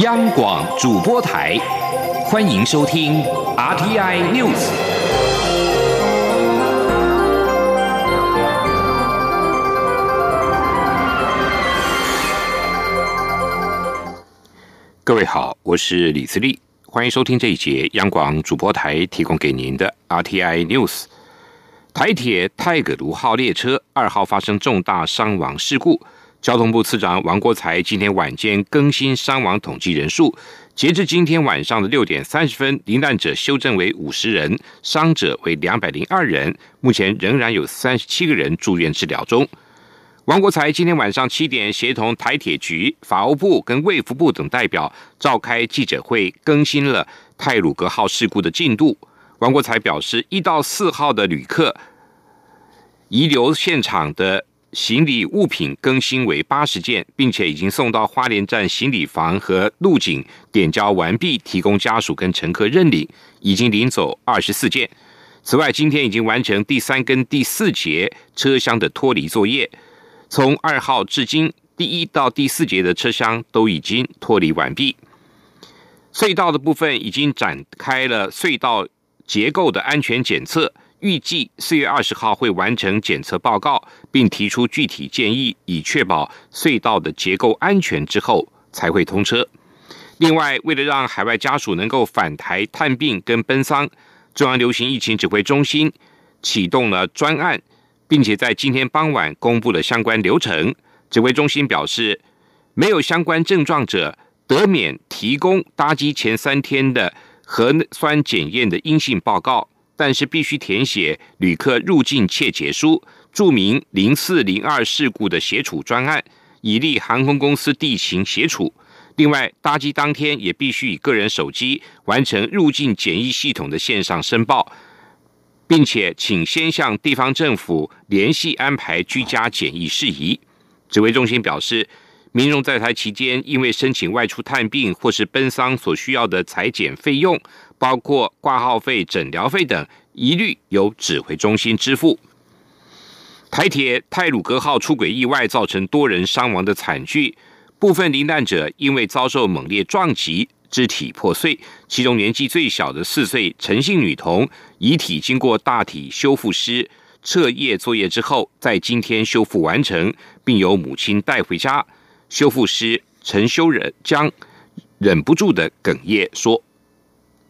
央广主播台，欢迎收听 RTI News。各位好，我是李自立，欢迎收听这一节央广主播台提供给您的 RTI News。台铁泰葛卢号列车二号发生重大伤亡事故。交通部次长王国才今天晚间更新伤亡统计人数，截至今天晚上的六点三十分，罹难者修正为五十人，伤者为两百零二人，目前仍然有三十七个人住院治疗中。王国才今天晚上七点协同台铁局、法务部跟卫福部等代表召开记者会，更新了泰鲁格号事故的进度。王国才表示，一到四号的旅客遗留现场的。行李物品更新为八十件，并且已经送到花莲站行李房和路警点交完毕，提供家属跟乘客认领。已经领走二十四件。此外，今天已经完成第三跟第四节车厢的脱离作业。从二号至今，第一到第四节的车厢都已经脱离完毕。隧道的部分已经展开了隧道结构的安全检测。预计四月二十号会完成检测报告，并提出具体建议，以确保隧道的结构安全之后才会通车。另外，为了让海外家属能够返台探病跟奔丧，中央流行疫情指挥中心启动了专案，并且在今天傍晚公布了相关流程。指挥中心表示，没有相关症状者得免提供搭机前三天的核酸检验的阴性报告。但是必须填写旅客入境切结书，注明零四零二事故的协处专案，以利航空公司地勤协处。另外，搭机当天也必须以个人手机完成入境检疫系统的线上申报，并且请先向地方政府联系安排居家检疫事宜。指挥中心表示，民众在台期间因为申请外出探病或是奔丧所需要的裁剪费用。包括挂号费、诊疗费等，一律由指挥中心支付。台铁泰鲁格号出轨意外造成多人伤亡的惨剧，部分罹难者因为遭受猛烈撞击，肢体破碎。其中年纪最小的四岁陈姓女童遗体经过大体修复师彻夜作业之后，在今天修复完成，并由母亲带回家。修复师陈修仁将忍不住的哽咽说。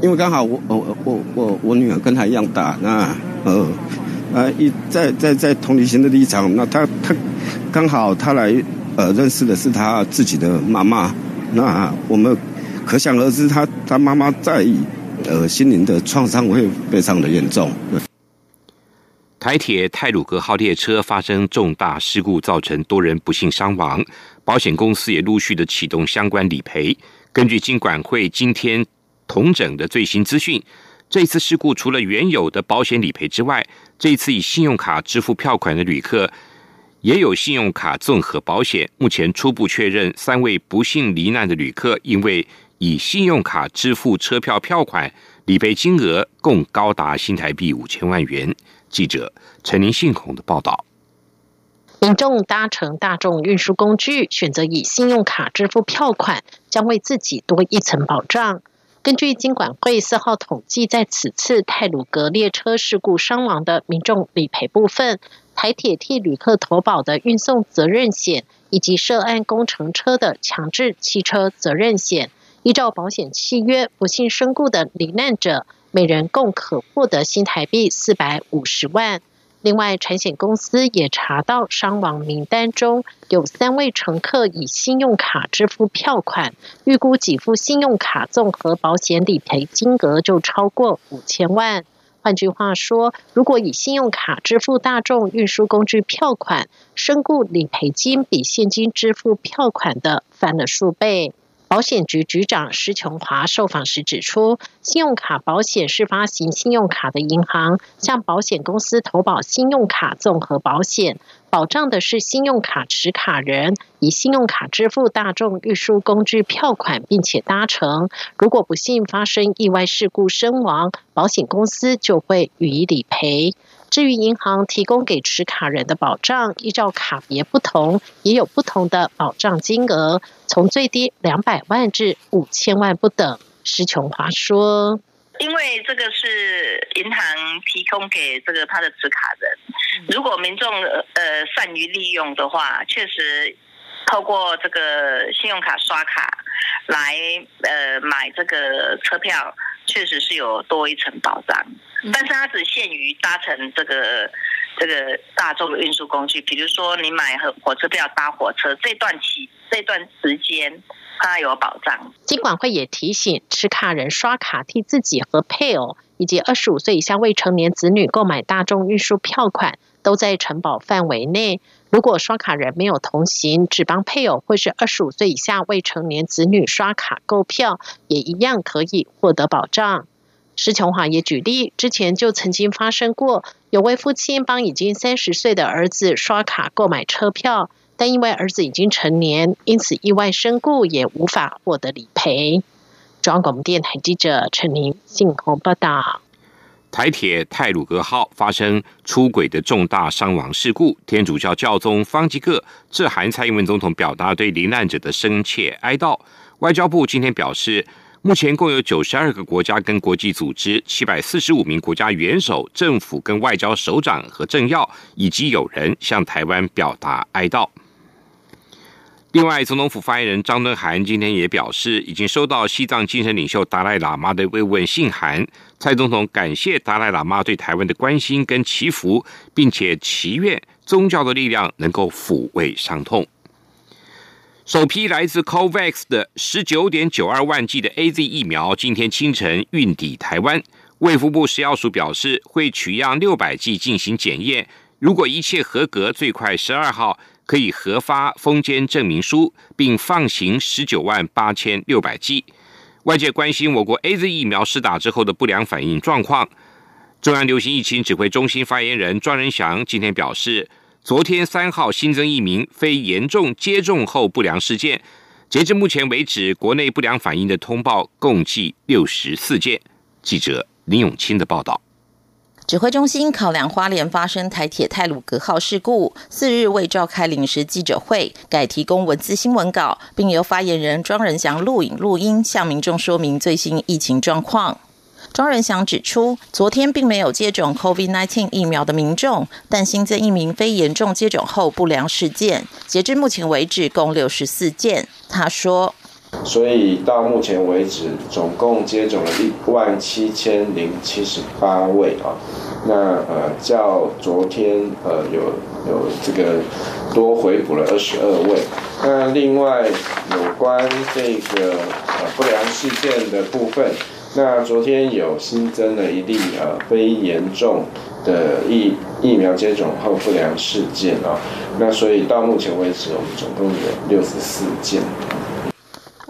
因为刚好我我我我我女儿跟她一样大，那呃呃一在在在同理心的立场，那她她刚好她来呃认识的是她自己的妈妈，那我们可想而知，她她妈妈在呃心灵的创伤会非常的严重。台铁泰鲁格号列车发生重大事故，造成多人不幸伤亡，保险公司也陆续的启动相关理赔。根据金管会今天。同整的最新资讯，这次事故除了原有的保险理赔之外，这次以信用卡支付票款的旅客也有信用卡综合保险。目前初步确认，三位不幸罹难的旅客因为以信用卡支付车票票款，理赔金额共高达新台币五千万元。记者陈林信孔的报道：民众搭乘大众运输工具，选择以信用卡支付票款，将为自己多一层保障。根据金管会四号统计，在此次泰鲁格列车事故伤亡的民众理赔部分，台铁替旅客投保的运送责任险，以及涉案工程车的强制汽车责任险，依照保险契约，不幸身故的罹难者，每人共可获得新台币四百五十万。另外，产险公司也查到伤亡名单中有三位乘客以信用卡支付票款，预估给付信用卡综合保险理赔金额就超过五千万。换句话说，如果以信用卡支付大众运输工具票款，身故理赔金比现金支付票款的翻了数倍。保险局局长施琼华受访时指出，信用卡保险是发行信用卡的银行向保险公司投保信用卡综合保险，保障的是信用卡持卡人以信用卡支付大众运输工具票款，并且搭乘。如果不幸发生意外事故身亡，保险公司就会予以理赔。至于银行提供给持卡人的保障，依照卡别不同，也有不同的保障金额，从最低两百万至五千万不等。施琼华说：“因为这个是银行提供给这个他的持卡人，如果民众呃善于利用的话，确实透过这个信用卡刷卡来呃买这个车票，确实是有多一层保障。”但是它只限于搭乘这个这个大众的运输工具，比如说你买火火车票搭火车这段期这段时间，它有保障。金管会也提醒，持卡人刷卡替自己和配偶以及二十五岁以下未成年子女购买大众运输票款，都在承保范围内。如果刷卡人没有同行，只帮配偶或是二十五岁以下未成年子女刷卡购票，也一样可以获得保障。施琼华也举例，之前就曾经发生过，有位父亲帮已经三十岁的儿子刷卡购买车票，但因为儿子已经成年，因此意外身故，也无法获得理赔。中央广播电台记者陈玲信鸿报道：台铁泰鲁格号发生出轨的重大伤亡事故，天主教教宗方济各致函蔡英文总统，表达对罹难者的深切哀悼。外交部今天表示。目前共有九十二个国家跟国际组织、七百四十五名国家元首、政府跟外交首长和政要以及友人向台湾表达哀悼。另外，总统府发言人张敦涵今天也表示，已经收到西藏精神领袖达赖喇嘛的慰问信函。蔡总统感谢达赖喇嘛对台湾的关心跟祈福，并且祈愿宗教的力量能够抚慰伤痛。首批来自 COVAX 的十九点九二万剂的 A Z 疫苗今天清晨运抵台湾。卫福部食药署表示，会取样六百剂进行检验，如果一切合格，最快十二号可以核发封监证明书，并放行十九万八千六百剂。外界关心我国 A Z 疫苗施打之后的不良反应状况。中央流行疫情指挥中心发言人庄仁祥今天表示。昨天三号新增一名非严重接种后不良事件，截至目前为止，国内不良反应的通报共计六十四件。记者林永清的报道。指挥中心考量花莲发生台铁泰鲁格号事故，四日未召开临时记者会，改提供文字新闻稿，并由发言人庄仁祥录影录音，向民众说明最新疫情状况。庄仁祥指出，昨天并没有接种 COVID-19 疫苗的民众，但新增一名非严重接种后不良事件，截至目前为止共六十四件。他说：“所以到目前为止，总共接种了一万七千零七十八位啊。那呃，较昨天呃有有这个多回补了二十二位。那另外有关这个呃不良事件的部分。”那昨天有新增了一例呃非严重的疫疫苗接种后不良事件啊，那所以到目前为止，我们总共有六十四件。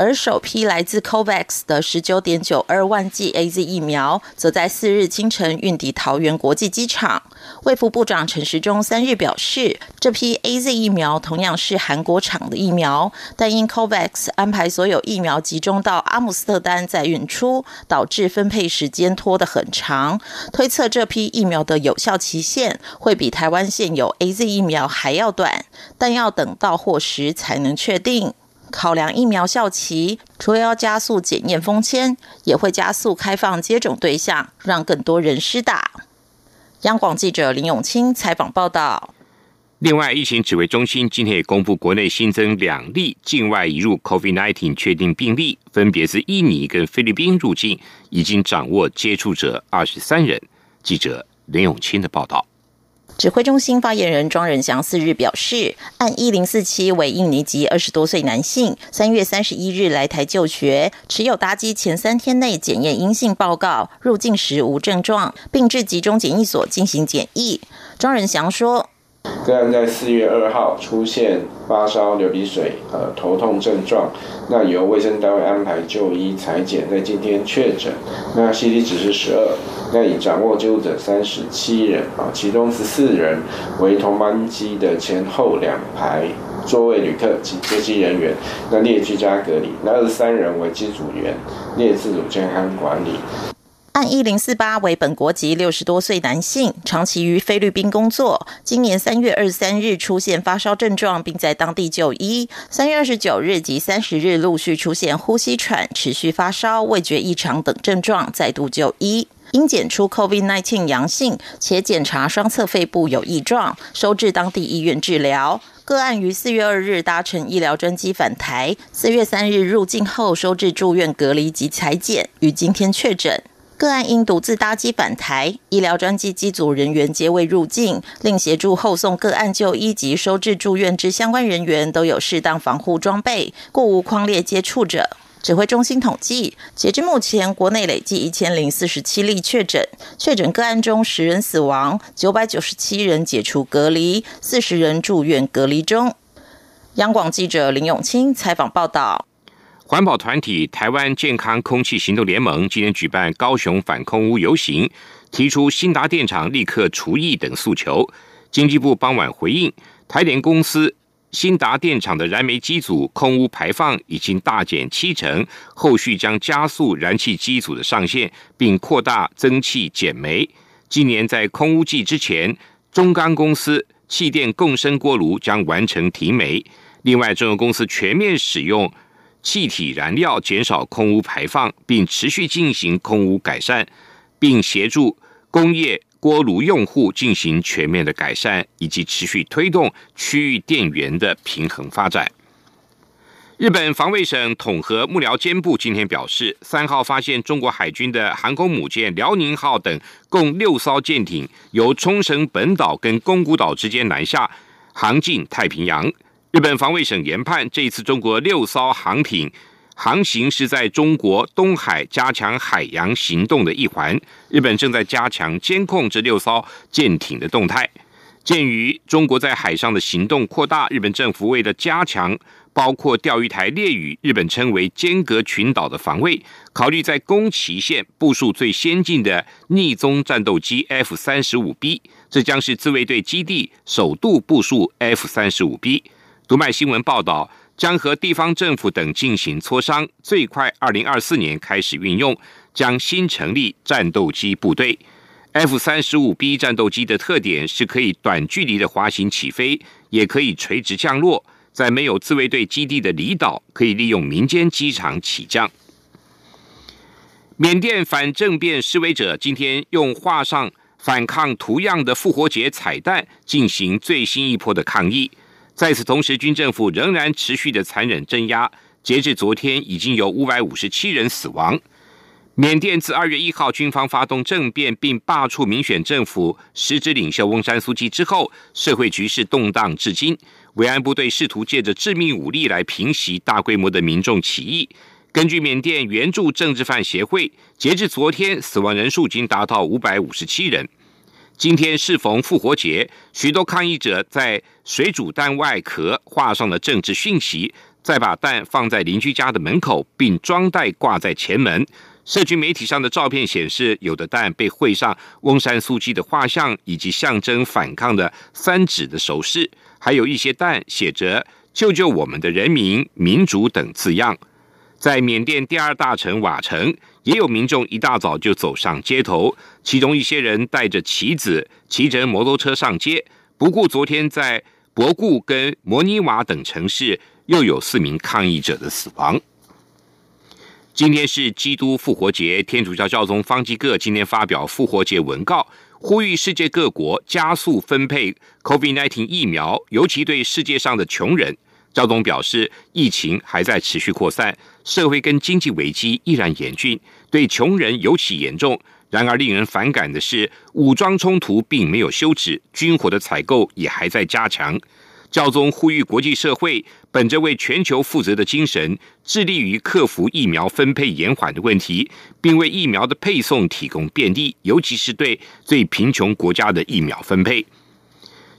而首批来自 COVAX 的十九点九二万剂 A Z 疫苗，则在四日清晨运抵桃园国际机场。卫副部长陈时中三日表示，这批 A Z 疫苗同样是韩国厂的疫苗，但因 COVAX 安排所有疫苗集中到阿姆斯特丹再运出，导致分配时间拖得很长。推测这批疫苗的有效期限会比台湾现有 A Z 疫苗还要短，但要等到货时才能确定。考量疫苗效期，除了要加速检验封签，也会加速开放接种对象，让更多人施打。央广记者林永清采访报道。另外，疫情指挥中心今天也公布，国内新增两例境外移入 COVID-19 确定病例，分别是印尼跟菲律宾入境，已经掌握接触者二十三人。记者林永清的报道。指挥中心发言人庄仁祥四日表示，按一零四七为印尼籍二十多岁男性，三月三十一日来台就学，持有搭机前三天内检验阴性报告，入境时无症状，并至集中检疫所进行检疫。庄仁祥说。个案在四月二号出现发烧、流鼻水、呃头痛症状，那由卫生单位安排就医裁剪，在今天确诊，那 C T 值是十二，那已掌握救者三十七人啊，其中十四人为同班机的前后两排座位旅客及接机人员，那列居家隔离，那二十三人为机组员列自主健康管理。案一零四八为本国籍六十多岁男性，长期于菲律宾工作。今年三月二十三日出现发烧症状，并在当地就医。三月二十九日及三十日陆续出现呼吸喘、持续发烧、味觉异常等症状，再度就医。因检出 COVID-19 阳性，且检查双侧肺部有异状，收治当地医院治疗。个案于四月二日搭乘医疗专机返台，四月三日入境后收治住院隔离及裁剪，于今天确诊。个案因独自搭机返台，医疗专机机组人员皆未入境，另协助后送个案就医及收治住院之相关人员都有适当防护装备，故无框列接触者。指挥中心统计，截至目前，国内累计一千零四十七例确诊，确诊个案中十人死亡，九百九十七人解除隔离，四十人住院隔离中。央广记者林永清采访报道。环保团体台湾健康空气行动联盟今天举办高雄反空污游行，提出新达电厂立刻除役等诉求。经济部傍晚回应，台联公司。新达电厂的燃煤机组空污排放已经大减七成，后续将加速燃气机组的上线，并扩大增气减煤。今年在空污季之前，中钢公司气电共生锅炉将完成提煤。另外，中油公司全面使用气体燃料，减少空污排放，并持续进行空污改善，并协助工业。锅炉用户进行全面的改善，以及持续推动区域电源的平衡发展。日本防卫省统合幕僚监部今天表示，三号发现中国海军的航空母舰辽宁号等共六艘舰艇由冲绳本岛跟宫古岛之间南下航进太平洋。日本防卫省研判，这一次中国六艘航艇。航行是在中国东海加强海洋行动的一环。日本正在加强监控这六艘舰艇的动态。鉴于中国在海上的行动扩大，日本政府为了加强包括钓鱼台列屿（日本称为间隔群岛）的防卫，考虑在宫崎县部署最先进的逆踪战斗机 F 三十五 B。这将是自卫队基地首度部署 F 三十五 B。读卖新闻报道。将和地方政府等进行磋商，最快二零二四年开始运用。将新成立战斗机部队。F 三十五 B 战斗机的特点是可以短距离的滑行起飞，也可以垂直降落。在没有自卫队基地的离岛，可以利用民间机场起降。缅甸反政变示威者今天用画上反抗图样的复活节彩蛋进行最新一波的抗议。在此同时，军政府仍然持续的残忍镇压。截至昨天，已经有五百五十七人死亡。缅甸自二月一号军方发动政变并罢黜民选政府实质领袖翁山苏姬之后，社会局势动荡至今。维安部队试图借着致命武力来平息大规模的民众起义。根据缅甸援助政治犯协会，截至昨天，死亡人数已经达到五百五十七人。今天适逢复活节，许多抗议者在水煮蛋外壳画上了政治讯息，再把蛋放在邻居家的门口，并装袋挂在前门。社区媒体上的照片显示，有的蛋被绘上翁山苏姬的画像，以及象征反抗的三指的手势，还有一些蛋写着“救救我们的人民、民主”等字样。在缅甸第二大城瓦城，也有民众一大早就走上街头，其中一些人带着旗子，骑着摩托车上街，不顾昨天在博固跟摩尼瓦等城市又有四名抗议者的死亡。今天是基督复活节，天主教教宗方济各今天发表复活节文告，呼吁世界各国加速分配 COVID-19 疫苗，尤其对世界上的穷人。赵东表示，疫情还在持续扩散，社会跟经济危机依然严峻，对穷人尤其严重。然而，令人反感的是，武装冲突并没有休止，军火的采购也还在加强。教宗呼吁国际社会本着为全球负责的精神，致力于克服疫苗分配延缓的问题，并为疫苗的配送提供便利，尤其是对最贫穷国家的疫苗分配。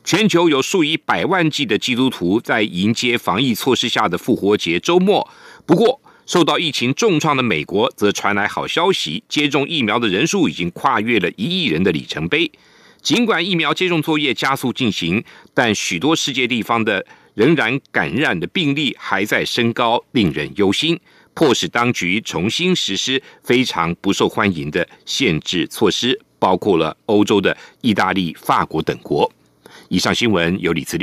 全球有数以百万计的基督徒在迎接防疫措施下的复活节周末。不过，受到疫情重创的美国则传来好消息：接种疫苗的人数已经跨越了一亿人的里程碑。尽管疫苗接种作业加速进行，但许多世界地方的仍然感染的病例还在升高，令人忧心。迫使当局重新实施非常不受欢迎的限制措施，包括了欧洲的意大利、法国等国。以上新闻由李慈。